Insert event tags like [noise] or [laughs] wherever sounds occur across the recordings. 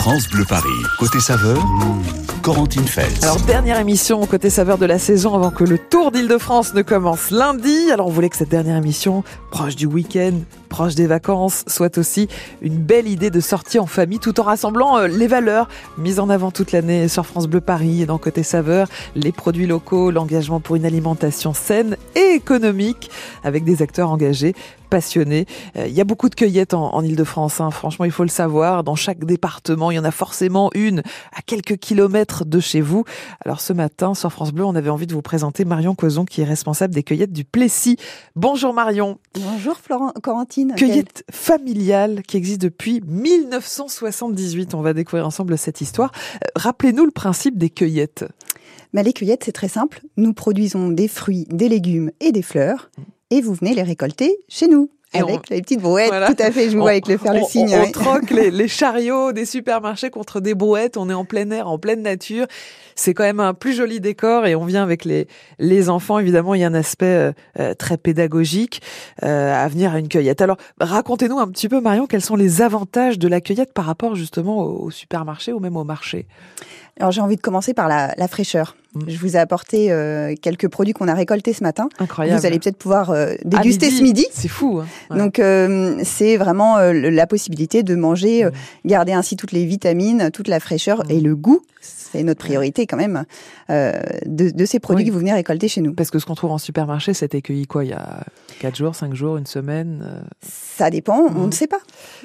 France Bleu Paris. Côté saveur. Corentine Feltz. Alors, dernière émission côté saveur de la saison avant que le Tour d'Île-de-France ne commence lundi. Alors, on voulait que cette dernière émission, proche du week-end, proche des vacances, soit aussi une belle idée de sortie en famille tout en rassemblant euh, les valeurs mises en avant toute l'année sur France Bleu Paris et dans Côté Saveur, les produits locaux, l'engagement pour une alimentation saine et économique avec des acteurs engagés passionnés. Euh, il y a beaucoup de cueillettes en, Ile-de-France, hein. franchement il faut le savoir. Dans chaque département, il y en a forcément une à quelques kilomètres de chez vous. Alors ce matin, sur France Bleu, on avait envie de vous présenter Marion Cozon qui est responsable des cueillettes du Plessis. Bonjour Marion. Bonjour Florent, Corentine. Cueillette familiale qui existe depuis 1978. On va découvrir ensemble cette histoire. Euh, rappelez-nous le principe des cueillettes. Mais les cueillettes, c'est très simple. Nous produisons des fruits, des légumes et des fleurs et vous venez les récolter chez nous. avec les petites brouettes, tout à fait, je vois avec le faire le signe. On, troque les, [laughs] chariots des supermarchés contre des brouettes, on est en plein air, en pleine nature. C'est quand même un plus joli décor et on vient avec les, les enfants. Évidemment, il y a un aspect euh, euh, très pédagogique euh, à venir à une cueillette. Alors, racontez-nous un petit peu, Marion, quels sont les avantages de la cueillette par rapport justement au, au supermarché ou même au marché? Alors j'ai envie de commencer par la, la fraîcheur. Mm. Je vous ai apporté euh, quelques produits qu'on a récoltés ce matin. Incroyable. Vous allez peut-être pouvoir euh, déguster ce midi. C'est fou. Hein. Donc euh, c'est vraiment la possibilité de manger, mm. garder ainsi toutes les vitamines, toute la fraîcheur mm. et le goût c'est notre priorité quand même, euh, de, de, ces produits que vous venez récolter chez nous. Parce que ce qu'on trouve en supermarché, c'était cueilli quoi Il y a 4 jours, 5 jours, une semaine euh Ça dépend, on ne sait pas.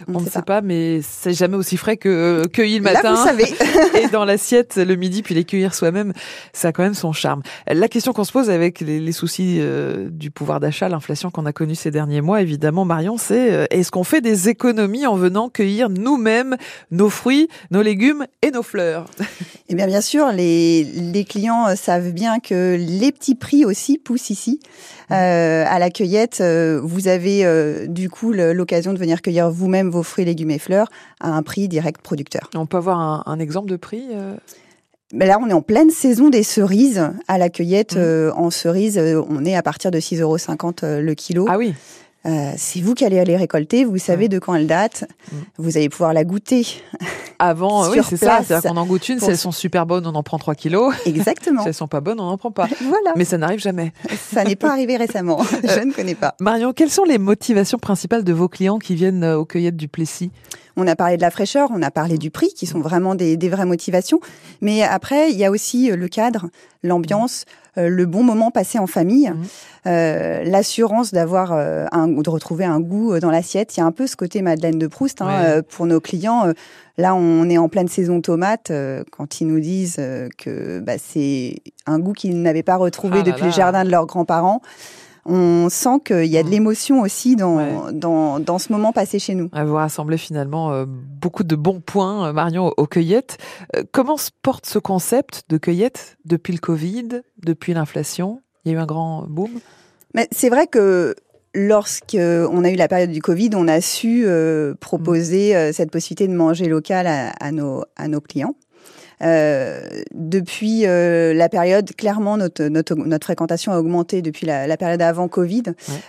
On, ne sait pas. mais c'est jamais aussi frais que euh, cueilli le matin. Là, vous savez. [laughs] et dans l'assiette le midi, puis les cueillir soi-même, ça a quand même son charme. La question qu'on se pose avec les, les soucis euh, du pouvoir d'achat, l'inflation qu'on a connue ces derniers mois, évidemment, Marion, c'est est-ce qu'on fait des économies en venant cueillir nous-mêmes nos fruits, nos légumes et nos fleurs? Eh bien, bien sûr, les, les clients euh, savent bien que les petits prix aussi poussent ici. Mmh. Euh, à la cueillette, euh, vous avez euh, du coup l'occasion de venir cueillir vous-même vos fruits, légumes et fleurs à un prix direct producteur. On peut avoir un, un exemple de prix mais là, on est en pleine saison des cerises. À la cueillette, mmh. en cerises, on est à partir de 6,50 euros le kilo. Ah oui. Euh, c'est vous qui allez aller récolter, vous savez de quand elle date, mmh. vous allez pouvoir la goûter. Avant, [laughs] oui, c'est ça. C'est-à-dire qu'on en goûte une, si elles sont super bonnes, on en prend 3 kilos. [laughs] Exactement. si elles sont pas bonnes, on n'en prend pas. voilà. Mais ça n'arrive jamais. Ça n'est pas arrivé récemment. [laughs] Je ne connais pas. Marion, quelles sont les motivations principales de vos clients qui viennent euh, aux cueillettes du Plessis? On a parlé de la fraîcheur, on a parlé du prix, qui sont vraiment des, des vraies motivations. Mais après, il y a aussi euh, le cadre, l'ambiance, euh, le bon moment passé en famille, mmh. euh, l'assurance d'avoir un, de retrouver un goût dans l'assiette. Il y a un peu ce côté Madeleine de Proust hein, pour nos clients. Là, on est en pleine saison tomate. quand ils nous disent que bah, c'est un goût qu'ils n'avaient pas retrouvé ah depuis le jardin de leurs grands-parents on sent qu'il y a de mmh. l'émotion aussi dans, dans, dans, ce moment passé chez nous. Vous rassemblez finalement euh, beaucoup de bons points, euh, Marion, aux cueillettes. Euh, comment se porte ce concept de cueillette depuis le Covid, depuis l'inflation? Il y a eu un grand boom? Mais C'est vrai que lorsqu'on a eu la période du Covid, on a su proposer cette possibilité de manger local à, à, nos, à nos clients. Euh, depuis euh, la période, clairement, notre, notre, notre, fréquentation a augmenté depuis la, la période avant Covid.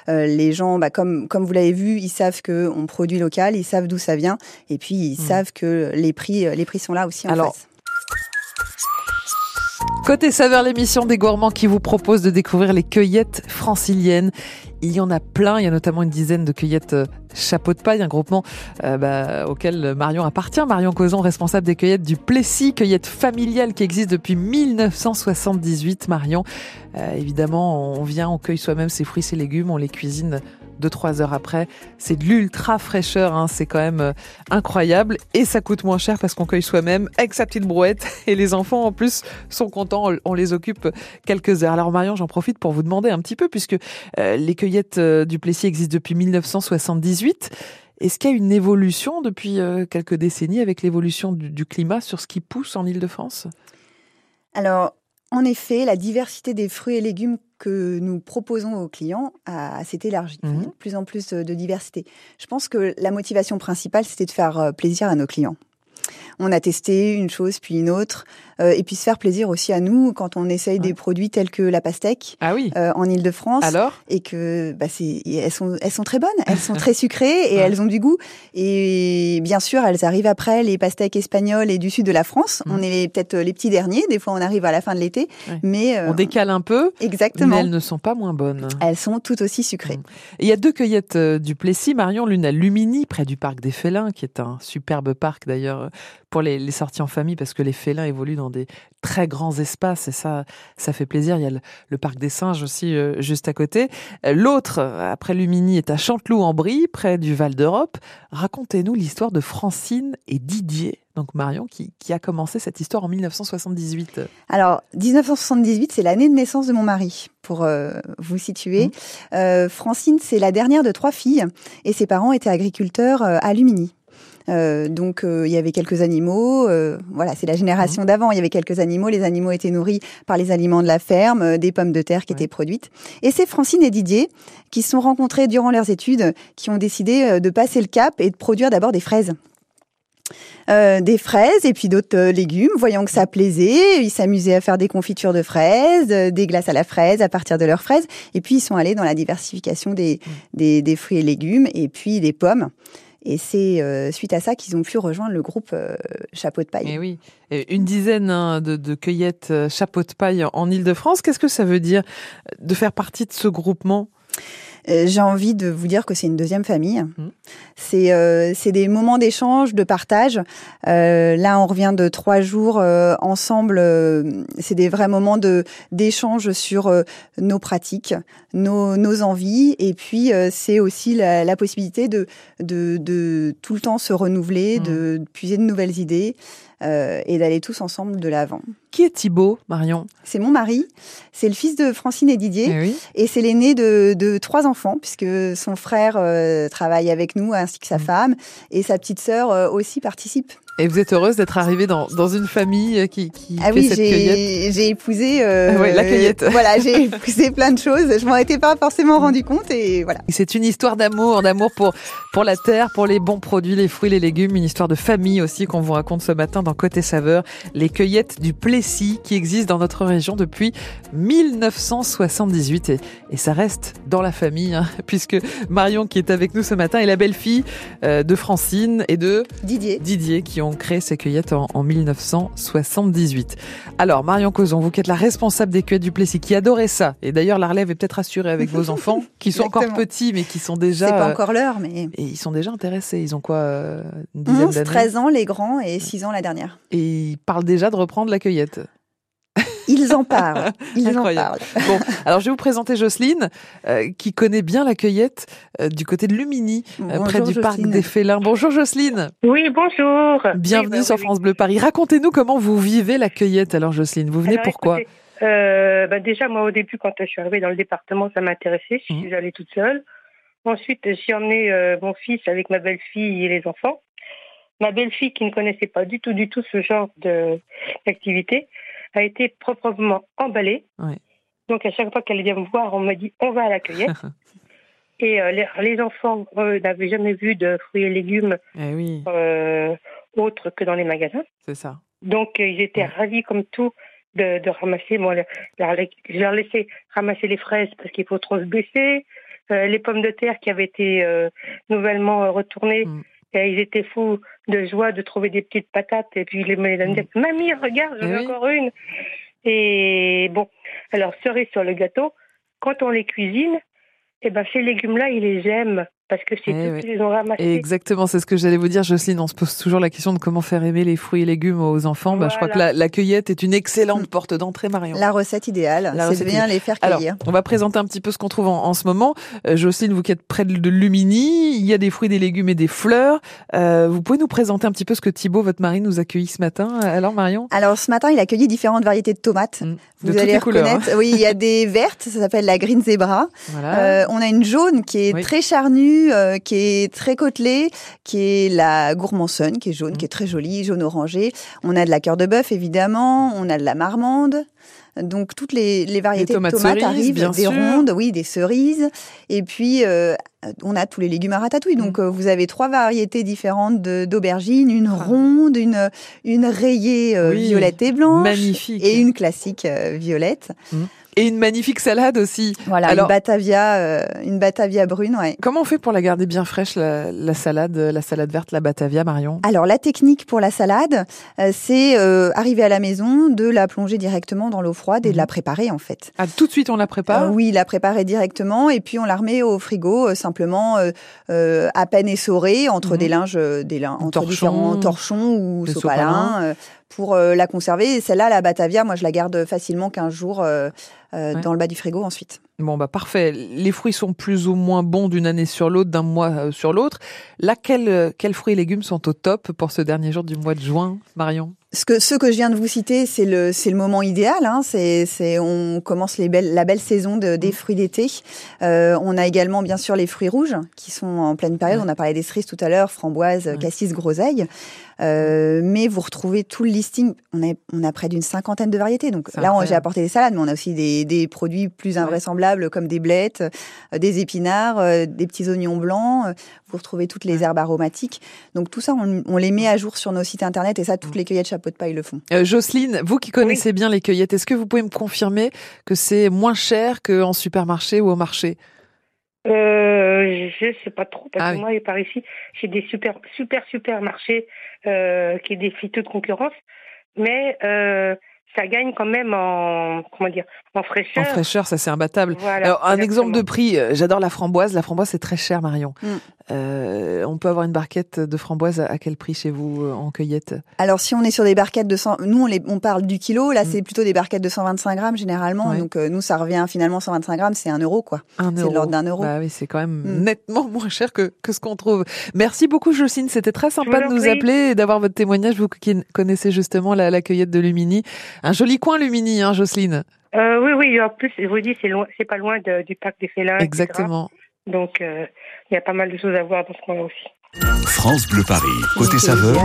Euh, les gens, bah, comme, comme vous l'avez vu, ils savent qu'on produit local, ils savent d'où ça vient, et puis ils mmh. savent que les prix, les prix sont là aussi en Alors, face. Côté saveur, l'émission des gourmands qui vous propose de découvrir les cueillettes franciliennes. Il y en a plein, il y a notamment une dizaine de cueillettes euh, chapeau de paille, un groupement euh, bah, auquel Marion appartient. Marion Causon, responsable des cueillettes du Plessis, cueillette familiale qui existe depuis 1978. Marion, euh, évidemment, on vient, on cueille soi-même ses fruits, ses légumes, on les cuisine deux trois heures après. C'est de l'ultra fraîcheur, hein, c'est quand même euh, incroyable et ça coûte moins cher parce qu'on cueille soi-même avec sa petite brouette [laughs] et les enfants en plus sont contents, on les occupe quelques heures. Alors Marion, j'en profite pour vous demander un petit peu puisque euh, les cueillettes euh, du Plessis existent depuis 1978. Est-ce qu'il y a une évolution depuis quelques décennies avec l'évolution du, du climat sur ce qui pousse en Ile-de-France Alors, en effet, la diversité des fruits et légumes que nous proposons aux clients s'est élargie. Mmh. De plus en plus de diversité. Je pense que la motivation principale, c'était de faire euh, plaisir à nos clients. on a testé une chose puis une autre. Euh, et puis se faire plaisir aussi à nous quand on essaye des produits tels que la pastèque ah oui. euh, en Ile-de-France. Alors Et que bah, c'est, elles, sont, elles sont très bonnes, elles sont [laughs] très sucrées et elles ont du goût. Et bien sûr, elles arrivent après les pastèques espagnoles et du sud de la France. Mm. On est peut-être les petits derniers, des fois on arrive à la fin de l'été. Ouais. Mais euh, On décale un peu, exactement, mais elles ne sont pas moins bonnes. elles sont tout aussi sucrées. Mm. Il y a deux cueillettes euh, du Plessis, Marion, l'une à Lumini, près du parc des Félins, qui est un superbe parc d'ailleurs euh, pour les, les sorties en famille, parce que les félins évoluent dans des très grands espaces et ça, ça fait plaisir. Il y a le, le parc des singes aussi euh, juste à côté. Euh, L'autre, après Lumini, est à Chanteloup-en-Brie, près du Val d'Europe. Racontez-nous l'histoire de Francine et Didier. Donc Marion, qui, qui a commencé cette histoire en 1978. Alors, 1978, c'est l'année de naissance de mon mari, pour euh, vous situer. Euh, Francine, c'est la dernière de trois filles, et ses parents étaient agriculteurs à Lumini. Euh, donc euh, il y avait quelques animaux, euh, voilà, c'est la génération d'avant. Il y avait quelques animaux, les animaux étaient nourris par les aliments de la ferme, euh, des pommes de terre qui Ouais. étaient produites. Et c'est Francine et Didier qui se sont rencontrés durant leurs études, qui ont décidé euh, de passer le cap et de produire d'abord des fraises. Euh, des fraises et puis d'autres euh, légumes. Voyant que ça plaisait, ils s'amusaient à faire des confitures de fraises, euh, des glaces à la fraise à partir de leurs fraises. Et puis ils sont allés dans la diversification des, des, des fruits et légumes et puis des pommes. Et c'est euh, suite à ça qu'ils ont pu rejoindre le groupe euh, Chapeau de paille. Et oui, une dizaine hein, de, cueillettes euh, chapeau de paille en Ile-de-France. Qu'est-ce que ça veut dire de faire partie de ce groupement? J'ai envie de vous dire que c'est une deuxième famille. Mhm. C'est euh, c'est des moments d'échange, de partage. Euh, là, on revient de trois jours euh, ensemble. euh, c'est des vrais moments de d'échange sur euh, nos pratiques, nos, nos envies, et puis euh, c'est aussi la, la possibilité de, de de tout le temps se renouveler, Mhm. de puiser de nouvelles idées euh, et d'aller tous ensemble de l'avant. Qui est Thibaut, Marion? C'est mon mari, c'est le fils de Francine et Didier. Eh oui. Et c'est l'aîné de, de trois enfants, puisque son frère euh, travaille avec nous, ainsi que sa Mm. femme, et sa petite sœur euh, aussi participe. Et vous êtes heureuse d'être arrivée dans, dans une famille qui, qui ah fait oui, cette cueillette? j'ai épousé... euh, Ah ouais, la cueillette. [laughs] voilà, j'ai [laughs] épousé plein de choses. Je m'en étais pas forcément rendu compte, et voilà. C'est une histoire d'amour, d'amour pour, pour la terre, pour les bons produits, les fruits, les légumes, une histoire de famille aussi qu'on vous raconte ce matin dans Côté Saveur, les cueillettes du Plessis qui existent dans notre région depuis 1978 et, et ça reste dans la famille hein, [laughs] puisque Marion qui est avec nous ce matin est la belle-fille euh, de Francine et de Didier. Didier qui ont créé ces cueillettes en, en 1978. Alors Marion Causon, vous qui êtes la responsable des cueillettes du Plessis, qui adorait ça, et d'ailleurs la relève est peut-être assurée avec vos [laughs] enfants, qui sont encore petits mais qui sont déjà... C'est pas euh, encore l'heure, mais... et ils sont déjà intéressés. Ils ont quoi euh, Une dizaine 11, d'années? 13 ans les grands et 6 ans la dernière. Et ils parlent déjà de reprendre la cueillette. Ils en parlent. [laughs] Ils en parlent. Bon, alors je vais vous présenter Jocelyne, euh, qui connaît bien la cueillette euh, du côté de Lumini, euh, près du parc des Félins. Bonjour Jocelyne, Oui, bonjour. bienvenue Oui, bah, sur oui, France Bleu Paris. Racontez-nous comment vous vivez la cueillette alors Jocelyne. Vous venez Alors, pourquoi écoutez, euh, bah, Déjà, moi, au début, quand je suis arrivée dans le département, ça m'intéressait. Je suis Mhm. allée toute seule. Ensuite, j'ai emmené euh, mon fils avec ma belle-fille et les enfants. Ma belle-fille, qui ne connaissait pas du tout, du tout ce genre de- d'activité, a été proprement emballée. Ouais. Donc, à chaque fois qu'elle vient me voir, on m'a dit on va à la cueillette. [laughs] et euh, les, les enfants eux, n'avaient jamais vu de fruits et légumes Eh oui, euh, autres que dans les magasins. c'est ça. Donc, euh, ils étaient Ouais. ravis comme tout de, de ramasser. Moi, je leur laissais ramasser les fraises parce qu'il faut trop se baisser. Euh, les pommes de terre qui avaient été euh, nouvellement retournées, Mm. Et ils étaient fous de joie de trouver des petites patates. Et puis, ils me disaient, Mamie, regarde, j'en Eh ai oui. encore une. Et bon, alors, cerise sur le gâteau, quand on les cuisine, eh ben, ces légumes-là, ils les aiment parce que c'est Eh eux oui. qui les ont ramassés. Exactement, c'est ce que j'allais vous dire, Jocelyne. On se pose toujours la question de comment faire aimer les fruits et légumes aux enfants. Bah, je crois que la, la cueillette est une excellente porte d'entrée, Marion. La recette idéale, c'est de bien les faire Alors, cueillir. on va présenter un petit peu ce qu'on trouve en, en ce moment. Euh, Jocelyne, vous qui êtes près de, de Lumini, il y a des fruits, des légumes et des fleurs. Euh, vous pouvez nous présenter un petit peu ce que Thibaut, votre mari, nous a accueilli ce matin. Alors, Marion Alors ce matin, il a cueilli différentes variétés de tomates. Mm. De Vous toutes allez les couleurs, hein. reconnaître. Oui, il y a des vertes, ça s'appelle la Green Zebra. Voilà. Euh, on a une jaune qui est Oui. très charnue, euh, qui est très côtelée, qui est la gourmandson, qui est jaune, Mm. qui est très jolie, jaune orangé. On a de la cœur de bœuf évidemment, on a de la marmande. Donc toutes les, les variétés tomates de tomates cerises, arrivent, bien des sûr. rondes, oui, des cerises. Et puis euh, on a tous les légumes à ratatouille. Donc euh, vous avez trois variétés différentes d'aubergines, une Ah. ronde, une une rayée euh, Oui, violette et blanche, Magnifique. et une classique violette. Et une magnifique salade aussi. Voilà, Alors- une batavia, euh, une batavia brune, ouais. Comment on fait pour la garder bien fraîche, la, la salade, la salade verte, la batavia, Marion? Alors la technique pour la salade, euh, c'est euh, arriver à la maison, de la plonger directement dans l'eau froide et de Mhm. la préparer en fait. Ah, tout de suite, on la prépare? Euh, oui, la préparer directement et puis on la remet au frigo simplement à peine essorée entre Mhm. des linges, des lin- entre Torchons. différents torchons ou sopalins sopalins. Pour euh, la conserver. Et celle-là, la batavia, moi je la garde facilement 15 jours euh, euh, Ouais. dans le bas du frigo ensuite. Bon, bah parfait. Les fruits sont plus ou moins bons d'une année sur l'autre, d'un mois sur l'autre. Là, quels, quels fruits et légumes sont au top pour ce dernier jour du mois de juin, Marion? Ce que, je viens de vous citer, c'est le, c'est le moment idéal. Hein. C'est, c'est, on commence les belles, la belle saison de, Mm. des fruits d'été. Euh, on a également, bien sûr, les fruits rouges qui sont en pleine période. Ouais. On a parlé des cerises tout à l'heure, framboises, Ouais. cassis, groseilles. Euh, mais vous retrouvez tout le listing. On a, on a près d'une cinquantaine de variétés. Donc là, j'ai apporté des salades, mais on a aussi des, des produits plus Ouais. invraisemblables comme des blettes, euh, des épinards, euh, des petits oignons blancs. Vous retrouvez toutes les Ouais. herbes aromatiques. Donc tout ça, on, on les met à jour sur nos sites internet et ça, toutes les cueillettes chapeau de paille le font. Euh, Jocelyne, vous qui connaissez bien les cueillettes, est-ce que vous pouvez me confirmer que c'est moins cher qu'en supermarché ou au marché? Euh, je sais pas trop parce Ah que oui. moi, par ici, j'ai des super super supermarchés euh, qui défient toute concurrence, mais euh, ça gagne quand même en comment dire en fraîcheur. En fraîcheur, ça c'est imbattable. Voilà, Alors, un exemple de prix, euh, j'adore la framboise. La framboise, c'est très cher, Marion. Mm. Euh, on peut avoir une barquette de framboise à à quel prix chez vous euh, en cueillette? Alors, si on est sur des barquettes de 100, nous, on, les, on parle du kilo. Là, Mm. c'est plutôt des barquettes de 125 grammes généralement. Ouais. Donc, euh, nous, ça revient finalement 125 grammes, c'est un euro, quoi. Un C'est de euro. l'ordre d'un euro. Bah oui, c'est quand même Mm. nettement moins cher que, que ce qu'on trouve. Merci beaucoup, Jocelyne. C'était très sympa de nous prie. appeler et d'avoir votre témoignage. Vous qui connaissez justement la, la cueillette de Lumini. Un joli coin, Lumini, hein, Jocelyne? Euh, oui, oui. En plus, je vous dis, c'est loin, c'est pas loin de- du parc des félins. etc. Donc, euh, il y a pas mal de choses à voir dans ce coin-là aussi. France Bleu Paris. Côté saveur,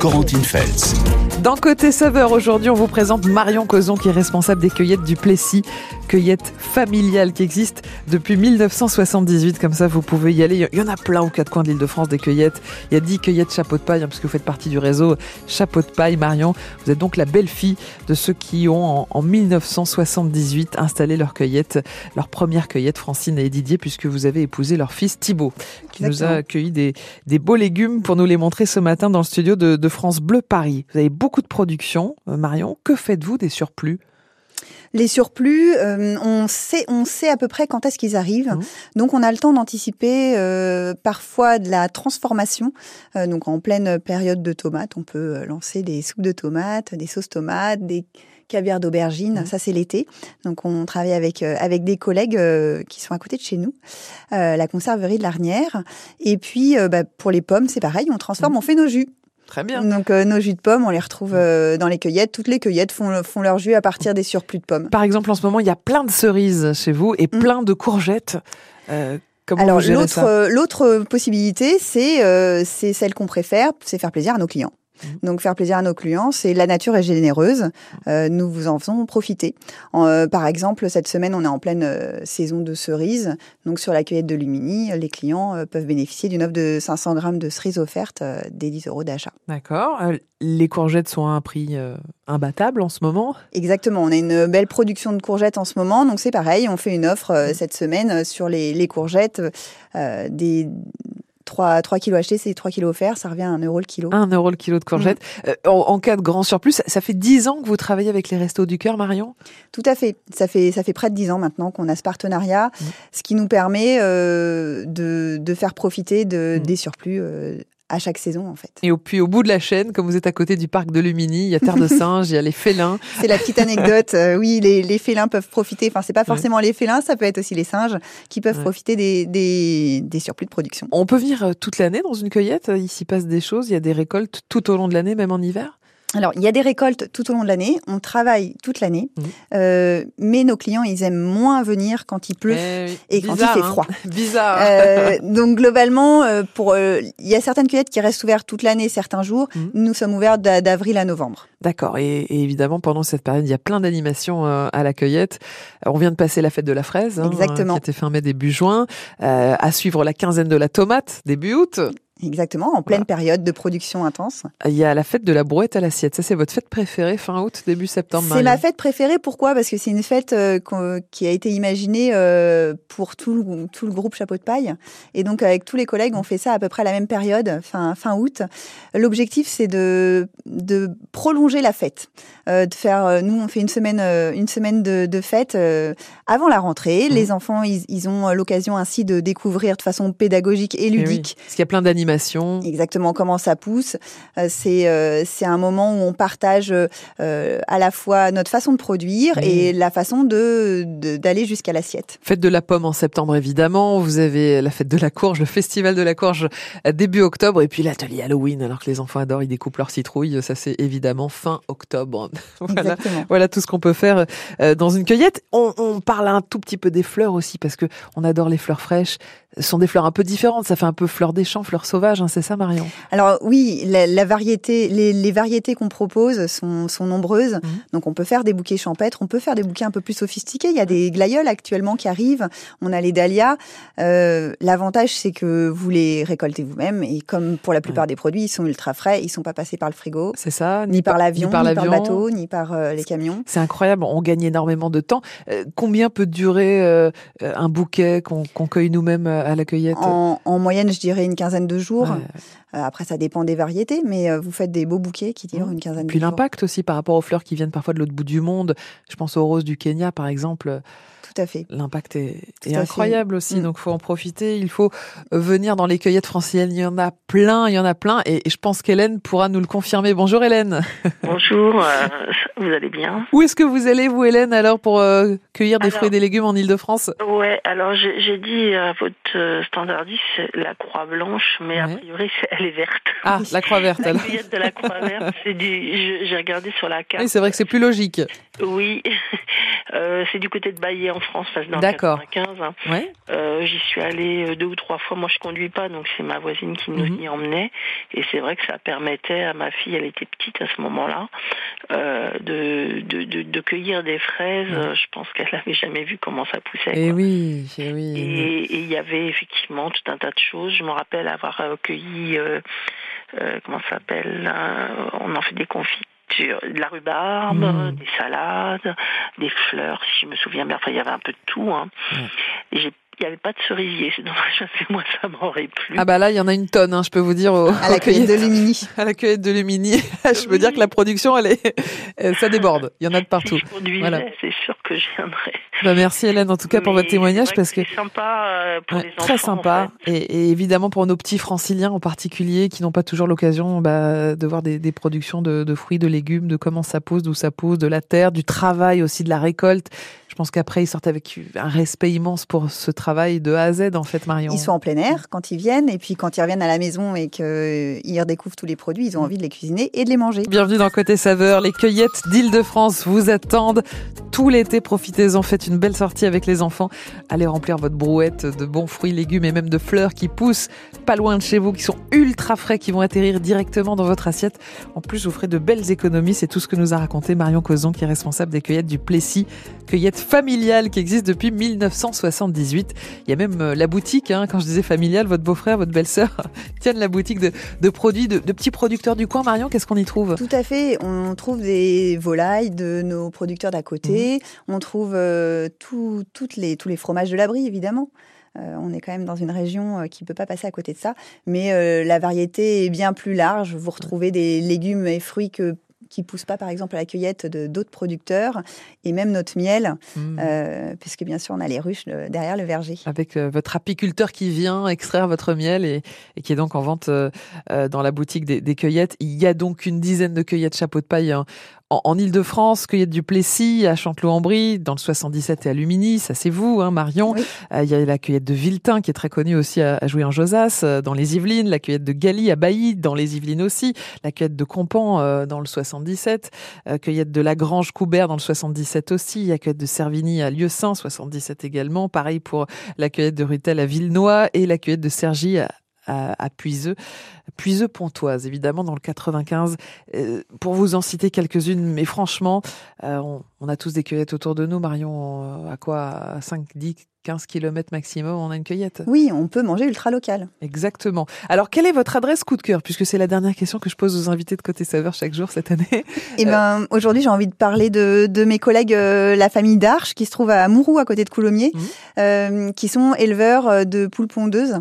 Corentine Feltz. Dans Côté Saveur, aujourd'hui, on vous présente Marion Cozon, qui est responsable des cueillettes du Plessis, cueillette familiale qui existe depuis 1978. Comme ça, vous pouvez y aller. Il y en a plein aux quatre coins de l'île de France des cueillettes. Il y a 10 cueillettes chapeau de paille, hein, parce que vous faites partie du réseau Chapeau de paille. Marion, vous êtes donc la belle-fille de ceux qui ont, en, en 1978, installé leur cueillette, leur première cueillette, Francine et Didier, puisque vous avez épousé leur fils Thibaut, qui nous a Exactement. accueilli des, des beaux légumes pour nous les montrer ce matin dans le studio de, de France Bleu Paris. Vous avez beaucoup de production, euh, Marion. Que faites-vous des surplus? Les surplus, euh, on sait, on sait à peu près quand est-ce qu'ils arrivent. Mhm. Donc, on a le temps d'anticiper euh, parfois de la transformation. Euh, donc, en pleine période de tomates, on peut lancer des soupes de tomates, des sauces tomates, des caviar d'aubergine. Mhm. Ça, c'est l'été. Donc, on travaille avec euh, avec des collègues euh, qui sont à côté de chez nous, euh, la conserverie de l'Arnière. Et puis, bah, pour les pommes, c'est pareil. On transforme, Mhm. on fait nos jus. Très bien. Donc, euh, nos jus de pommes, on les retrouve euh, dans les cueillettes. Toutes les cueillettes font, font leur jus à partir des surplus de pommes. Par exemple, en ce moment, il y a plein de cerises chez vous et plein de courgettes. Euh, comment Alors l'autre possibilité, c'est c'est celle qu'on préfère, c'est faire plaisir à nos clients. Mhm. Donc faire plaisir à nos clients, c'est la nature est généreuse. Euh, nous vous en faisons profiter. En, euh, par exemple, cette semaine, on est en pleine euh, saison de cerises. Donc sur la cueillette de Lumini, les clients peuvent bénéficier d'une offre de 500 grammes de cerises offertes des 10 euros d'achat. D'accord. Les courgettes sont à un prix imbattable en ce moment? Exactement, on a une belle production de courgettes en ce moment, donc c'est pareil, on fait une offre Mhm. cette semaine sur les, les courgettes, des 3, 3 kilos achetés, c'est 3 kilos offerts, ça revient à 1 euro le kilo. Un euro le kilo de courgettes. Mm. Euh, en, en cas de grand surplus, ça, ça fait 10 ans que vous travaillez avec les Restos du Cœur, Marion? Tout à fait, ça fait, ça fait près de 10 ans maintenant qu'on a ce partenariat, Mhm. ce qui nous permet euh, de, de faire profiter de, Mhm. des surplus euh, à chaque saison en fait. Et au, puis au bout de la chaîne, comme vous êtes à côté du parc de Lumini, il y a Terre de Singe, il y a les félins. [laughs] C'est la petite anecdote. euh, oui, les, les félins peuvent profiter. Enfin, c'est pas forcément les félins, ça peut être aussi les singes qui peuvent Ouais. profiter des, des, des surplus de production. On peut venir euh, toute l'année dans une cueillette, il s'y passe des choses, il y a des récoltes tout au long de l'année, même en hiver? Alors, il y a des récoltes tout au long de l'année. On travaille toute l'année. Mhm. Euh, mais nos clients, ils aiment moins venir quand il pleut Eh et quand il fait hein. froid. [laughs] Bizarre. Euh, donc globalement, euh, pour euh, il y a certaines cueillettes qui restent ouvertes toute l'année, certains jours. Mhm. Nous sommes ouverts d'a- d'avril à novembre. D'accord. Et, et évidemment, pendant cette période, il y a plein d'animations euh, à la cueillette. On vient de passer la fête de la fraise, hein, Exactement. qui était fin mai, début juin. Euh, à suivre la quinzaine de la tomate, début août. Exactement, en pleine période de production intense. Il y a la fête de la brouette à l'assiette. Ça, c'est votre fête préférée, fin août, début septembre. C'est ma fête préférée. Pourquoi? Parce que c'est une fête euh, qui a été imaginée euh, pour tout le, tout le groupe Chapeau de paille. Et donc, avec tous les collègues, on fait ça à peu près à la même période, fin, fin août. L'objectif, c'est de, de prolonger la fête. Euh, de faire, nous, on fait une semaine, une semaine de, de fête avant la rentrée. Mhm. Les enfants, ils, ils ont l'occasion ainsi de découvrir de façon pédagogique et Eh oui, ludique Parce qu'il y a plein d'animations. Exactement comment ça pousse. Euh, c'est euh, c'est un moment où on partage euh, à la fois notre façon de produire et la façon de de- d'aller jusqu'à l'assiette. Fête de la pomme en septembre, évidemment. Vous avez la fête de la courge, le festival de la courge début octobre. Et puis l'atelier Halloween, alors que les enfants adorent, ils découpent leurs citrouilles. Ça, c'est évidemment fin octobre. [laughs] voilà. Voilà tout ce qu'on peut faire dans une cueillette. On, on parle un tout petit peu des fleurs aussi parce que on adore les fleurs fraîches. Sont des fleurs un peu différentes. Ça fait un peu fleurs des champs, fleurs sauvages. hein, c'est ça, Marion? Alors oui, la, la variété, les, les variétés qu'on propose sont, sont nombreuses. Mhm. Donc on peut faire des bouquets champêtres, on peut faire des bouquets un peu plus sophistiqués. Il y a des glaïeuls actuellement qui arrivent. On a les dahlias. Euh, L'avantage c'est que vous les récoltez vous-même et comme pour la plupart des produits, ils sont ultra frais, ils sont pas passés par le frigo. C'est ça Ni par l'avion, ni par, le bateau, ni par euh, les camions. C'est incroyable, on gagne énormément de temps. Euh, combien peut durer un bouquet qu'on cueille nous-mêmes à la cueillette En, en moyenne, je dirais une quinzaine de jours. Ouais. Euh, après, ça dépend des variétés, mais euh, vous faites des beaux bouquets qui durent une quinzaine Puis de jours. l'impact aussi par rapport aux fleurs qui viennent parfois de l'autre bout du monde. Je pense aux roses du Kenya, par exemple. Tout à fait. L'impact est, incroyable aussi, Mm. donc faut en profiter. Il faut euh, venir dans les cueillettes franciliennes. Il y en a plein, il y en a plein, et, et je pense qu'Hélène pourra nous le confirmer. Bonjour Hélène. Bonjour, euh, vous allez bien? Où est-ce que vous allez, vous Hélène, alors pour euh, cueillir des Alors- fruits et des légumes en Ile-de-France Ouais, alors j'ai j'ai dit à votre euh, standardiste c'est la croix blanche, mais a priori elle est verte. Ah, la [laughs] croix verte. La cueillette de la croix verte, c'est du. J'ai regardé sur la carte. Oui, c'est vrai que c'est plus logique. Oui, Euh, c'est du côté de Baillet en France, parce que dans le D'accord. 95. hein. Ouais. Euh, J'y suis allée euh, deux ou trois fois. Moi, je conduis pas, donc c'est ma voisine qui nous Mhm. y emmenait. Et c'est vrai que ça permettait à ma fille, elle était petite à ce moment-là, euh, de, de, de, de cueillir des fraises. Je pense qu'elle n'avait jamais vu comment ça poussait. Et quoi. oui, et oui. Et il y avait effectivement tout un tas de choses. Je me rappelle avoir cueilli, comment ça s'appelle On en fait des de la rhubarbe, Mm. des salades, des fleurs, si je me souviens bien. Enfin, il y avait un peu de tout. Hein. J'ai- il n'y avait pas de cerisier, c'est dommage, [laughs] parce que moi ça m'aurait plu. Ah bah là, il y en a une tonne, hein, je peux vous dire. Au, À la cueillette de. Lumini. [laughs] À la cueillette de Lumini. [laughs] je peux dire que la production, elle est, ça déborde. Il y en a de partout. Si je conduisais, Voilà. c'est sûr que je. Bah merci Hélène, en tout cas pour Mais votre témoignage, parce que c'est sympa euh, pour Ouais, les enfants. très en sympa fait. et, et évidemment pour nos petits franciliens en particulier qui n'ont pas toujours l'occasion bah, de voir des, des productions de, de fruits, de légumes, de comment ça pousse, d'où ça pousse, de la terre, du travail aussi, de la récolte. Je pense qu'après ils sortent avec un respect immense pour ce travail de A à Z en fait Marion. Ils sont en plein air quand ils viennent, et puis quand ils reviennent à la maison et qu'ils redécouvrent tous les produits, ils ont envie de les cuisiner et de les manger. Bienvenue dans Côté Saveur. Les cueillettes d'Île-de-France vous attendent tout l'été. Profitez-en, faites une belle sortie avec les enfants. Allez remplir votre brouette de bons fruits, légumes et même de fleurs qui poussent pas loin de chez vous, qui sont ultra frais, qui vont atterrir directement dans votre assiette. En plus, vous ferez de belles économies. C'est tout ce que nous a raconté Marion Cozon, qui est responsable des cueillettes du Plessis, cueillette familiale qui existe depuis 1978. Il y a même euh, la boutique, hein, quand je disais familiale, votre beau-frère, votre belle-sœur [laughs] tiennent la boutique de, de produits, de, de petits producteurs du coin. Marion, qu'est-ce qu'on y trouve? Tout à fait. On trouve des volailles de nos producteurs d'à côté. On trouve euh, tout- toutes les, tous les fromages de l'abri, évidemment. Euh, on est quand même dans une région euh, qui ne peut pas passer à côté de ça. Mais euh, la variété est bien plus large. Vous retrouvez des légumes et fruits que qui poussent pas, par exemple, à la cueillette de d'autres producteurs, et même notre miel, Mmh. euh, puisque bien sûr, on a les ruches euh, derrière le verger. avec euh, votre apiculteur qui vient extraire votre miel et, et qui est donc en vente euh, dans la boutique des, des cueillettes. Il y a donc une dizaine de cueillettes chapeau de paille hein, en, Ile-de-France, cueillette du Plessis, à Chanteloup-en-Brie, dans le 77 et à Lumini, ça c'est vous, hein, Marion. Il y a la cueillette de Viltin, qui est très connue aussi à, jouer en Josas, dans les Yvelines, la cueillette de Galie à Bailly, dans les Yvelines aussi, la cueillette de Compan dans le 77, cueillette de Lagrange-Coubert dans le 77 aussi, la cueillette de Servigny à Lieusaint, 77 également, pareil pour la cueillette de Rutel à Villenois et la cueillette de Sergi à, à, Puiseux, Puiseux-Pontoise, évidemment, dans le 95. Euh, pour vous en citer quelques-unes, mais franchement, euh, on, a tous des cueillettes autour de nous. Marion, euh, à quoi À 5, 10, 15 km maximum, on a une cueillette? Oui, on peut manger ultra local. Exactement. Alors, quelle est votre adresse coup de cœur? Puisque c'est la dernière question que je pose aux invités de Côté Saveur chaque jour cette année. [laughs] Eh ben, aujourd'hui, j'ai envie de parler de, mes collègues, la famille d'Arche, qui se trouve à Mourou, à côté de Coulommiers, mmh. qui sont éleveurs de poules pondeuses.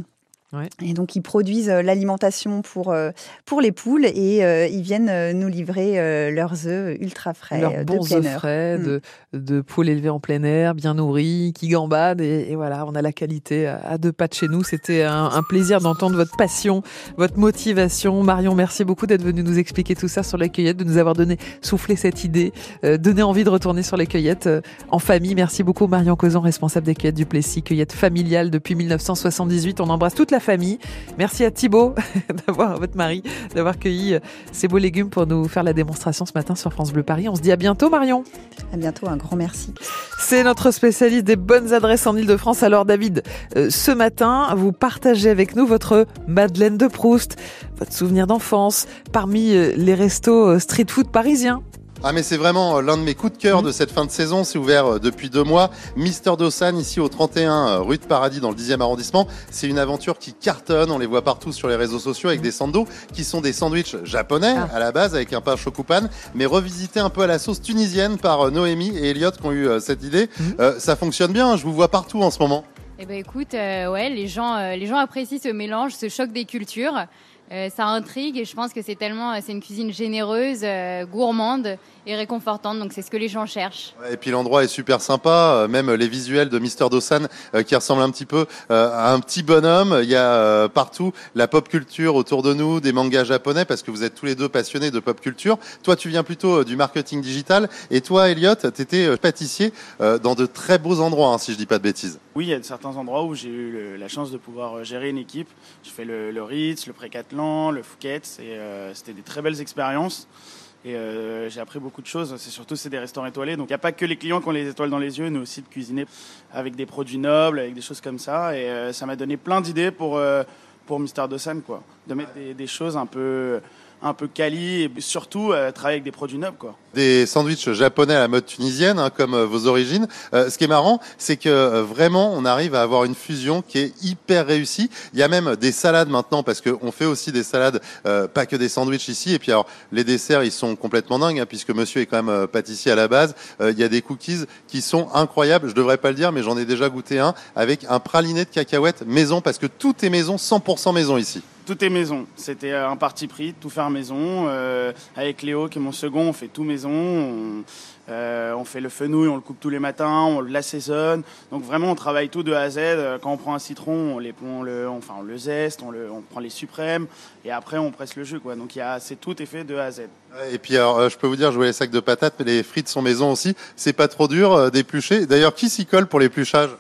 Et donc, ils produisent euh, l'alimentation pour, euh, pour les poules et euh, ils viennent nous livrer leurs œufs ultra frais. Leurs bons œufs frais mm. de, de poules élevées en plein air, bien nourries, qui gambadent. Et, voilà, on a la qualité à deux pas de chez nous. C'était un, un, plaisir d'entendre votre passion, votre motivation. Marion, merci beaucoup d'être venue nous expliquer tout ça sur les cueillettes, de nous avoir donné, soufflé cette idée, donné envie de retourner sur les cueillettes en famille. Merci beaucoup, Marion Causan, responsable des cueillettes du Plessis, cueillettes familiales depuis 1978. On embrasse toute la famille. Merci à Thibaut [laughs] d'avoir votre mari, d'avoir cueilli euh, ces beaux légumes pour nous faire la démonstration ce matin sur France Bleu Paris. On se dit à bientôt Marion. À bientôt, un grand merci. C'est notre spécialiste des bonnes adresses en Ile-de-France. Alors David, euh, ce matin, vous partagez avec nous votre Madeleine de Proust, votre souvenir d'enfance parmi euh, les restos street food parisiens. Ah mais c'est vraiment euh, l'un de mes coups de cœur de cette fin de saison. C'est ouvert euh, depuis deux mois. Mister Dosan ici au 31 euh, rue de Paradis dans le 10e arrondissement. C'est une aventure qui cartonne. On les voit partout sur les réseaux sociaux avec des sandos qui sont des sandwichs japonais ah. à la base avec un pain chokupan, mais revisités un peu à la sauce tunisienne par Noémie et Elliot qui ont eu cette idée. Mhm. ça fonctionne bien. Je vous vois partout en ce moment. Eh ben écoute, ouais, les gens, les gens apprécient ce mélange, ce choc des cultures. Euh, ça intrigue et je pense que c'est tellement, c'est une cuisine généreuse, euh, gourmande et réconfortante. Donc c'est ce que les gens cherchent. Et puis l'endroit est super sympa, euh, même les visuels de Mister Dosan qui ressemblent un petit peu à un petit bonhomme. Il y a partout la pop culture autour de nous, des mangas japonais parce que vous êtes tous les deux passionnés de pop culture. Toi, tu viens plutôt du marketing digital et toi, Elliot, tu étais pâtissier dans de très beaux endroits, hein, si je dis pas de bêtises. Oui, il y a certains endroits où j'ai eu la chance de pouvoir gérer une équipe. Je fais le, le Ritz, le Précathlon le Phuket. Euh, c'était des très belles expériences. Et euh, j'ai appris beaucoup de choses. C'est surtout c'est des restaurants étoilés, donc il n'y a pas que les clients qui ont les étoiles dans les yeux, mais aussi de cuisiner avec des produits nobles, avec des choses comme ça. Et euh, ça m'a donné plein d'idées pour pour Mister Dosan, quoi, de mettre des choses un peu un peu quali et surtout euh, travailler avec des produits nobles. Quoi. Des sandwichs japonais à la mode tunisienne, hein, comme euh, vos origines. Euh, ce qui est marrant, c'est que vraiment, on arrive à avoir une fusion qui est hyper réussie. Il y a même des salades maintenant, parce qu'on fait aussi des salades, pas que des sandwichs ici. Et puis alors, les desserts, ils sont complètement dingues, hein, puisque monsieur est quand même pâtissier à la base. il y a des cookies qui sont incroyables. Je devrais pas le dire, mais j'en ai déjà goûté un avec un praliné de cacahuètes maison, parce que tout est maison, 100% maison ici. Tout est maison. C'était un parti pris, tout faire maison. Euh, avec Léo, qui est mon second, on fait tout maison. On, euh, on fait le fenouil, on le coupe tous les matins, on l'assaisonne. Donc vraiment, on travaille tout de A à Z. Quand on prend un citron, on, les, le, enfin, on le zeste, on, prend les suprêmes, et après, on presse le jus. Donc c'est tout fait de A à Z. Et puis euh, je peux vous dire, je vois les sacs de patates, les frites sont maison aussi. C'est pas trop dur d'éplucher. D'ailleurs, qui s'y colle pour l'épluchage?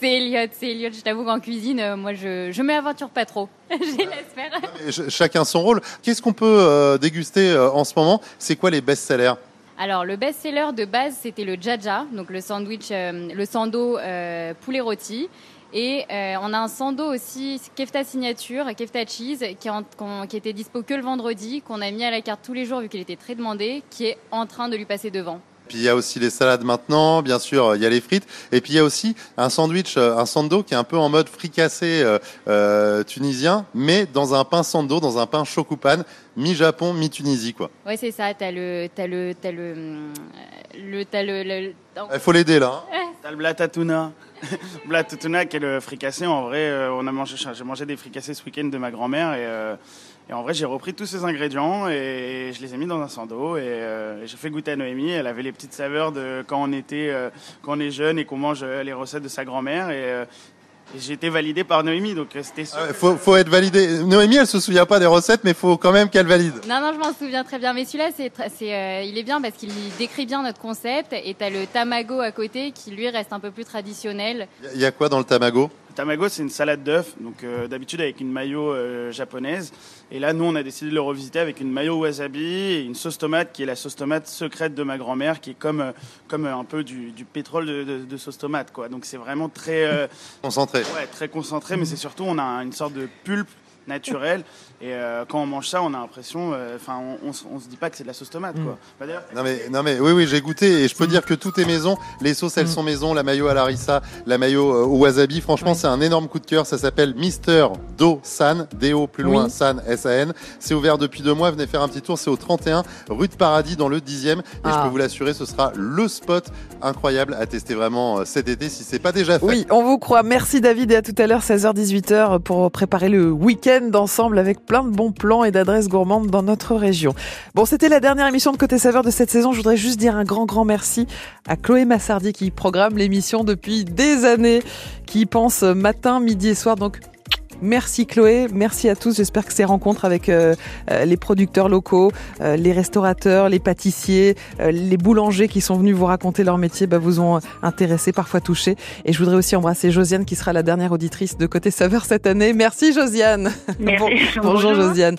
C'est Elliot, c'est Elliot. Je t'avoue qu'en cuisine, euh, moi, je, je m'aventure pas trop. [laughs] J'ai l'espère. Chacun son rôle. Qu'est-ce qu'on peut euh, déguster euh, en ce moment? C'est quoi les best-sellers? Alors, le best-seller de base, c'était le Jaja, donc le sandwich, le sando poulet rôti. Et on a un sando aussi, Kefta Signature, Kefta Cheese, qui, qui était dispo que le vendredi, qu'on a mis à la carte tous les jours vu qu'il était très demandé, qui est en train de lui passer devant. Puis il y a aussi les salades maintenant, bien sûr, il y a les frites. Et puis il y a aussi un sandwich, euh, un sando qui est un peu en mode fricassé euh, euh, tunisien, mais dans un pain sando, dans un pain chokupan, mi-Japon, mi-Tunisie, quoi. Ouais, c'est ça. T'as le, t'as le, t'as le, le, t'as le. Il faut l'aider là. Hein. T'as le blatatuna. [laughs] blatatuna qui est le fricassé. En vrai, on a mangé, j'ai mangé des fricassés ce week-end de ma grand-mère et et en vrai, j'ai repris tous ces ingrédients et je les ai mis dans un sando et euh, j'ai fait goûter à Noémie. Elle avait les petites saveurs de quand on était, euh, quand on est jeune et qu'on mange euh, les recettes de sa grand-mère. Et j'ai été validé par Noémie, donc euh, c'était sûr. Ah faut, faut être validé. Noémie, elle se souvient pas des recettes, mais faut quand même qu'elle valide. Non, non, je m'en souviens très bien. Mais celui-là, c'est, c'est, euh, il est bien parce qu'il décrit bien notre concept. Et tu as le tamago à côté qui, lui, reste un peu plus traditionnel. Il y a quoi dans le tamago? Tamago, c'est une salade d'œufs, donc euh, d'habitude avec une mayo euh, japonaise. Et là, nous, on a décidé de le revisiter avec une mayo wasabi et une sauce tomate qui est la sauce tomate secrète de ma grand-mère, qui est comme, euh, comme un peu du, du pétrole de, de, de, sauce tomate, quoi. Donc c'est vraiment très [laughs] concentré. Ouais, très concentré, mais c'est surtout on a une sorte de pulpe naturel. Et euh, quand on mange ça, on a l'impression, euh, enfin, on, on, on, se dit pas que c'est de la sauce tomate, quoi. Bah, non mais, non mais, oui, oui, j'ai goûté et je peux dire que tout est maison. Les sauces, elles sont maison. La mayo à la rissa, la mayo au wasabi. Franchement, c'est un énorme coup de cœur. Ça s'appelle Mister Do San, D-O plus loin, oui. San, S-A-N. C'est ouvert depuis deux mois. Venez faire un petit tour. C'est au 31 rue de Paradis dans le 10e. Et ah. je peux vous l'assurer, ce sera le spot incroyable à tester vraiment cet été si c'est pas déjà fait. Oui, on vous croit. Merci David et à tout à l'heure, 16h-18h pour préparer le week-end ensemble avec plein de bons plans et d'adresses gourmandes dans notre région. Bon, c'était la dernière émission de Côté Saveur de cette saison. Je voudrais juste dire un grand, grand merci à Chloé Massardi qui programme l'émission depuis des années, qui pense matin, midi et soir. Donc, Merci Chloé, merci à tous. J'espère que ces rencontres avec euh, les producteurs locaux, euh, les restaurateurs, les pâtissiers, euh, les boulangers qui sont venus vous raconter leur métier bah, vous ont intéressé, parfois touché. Et je voudrais aussi embrasser Josiane qui sera la dernière auditrice de Côté Saveur cette année. Merci Josiane. Merci. [laughs] bon, bonjour, bonjour Josiane.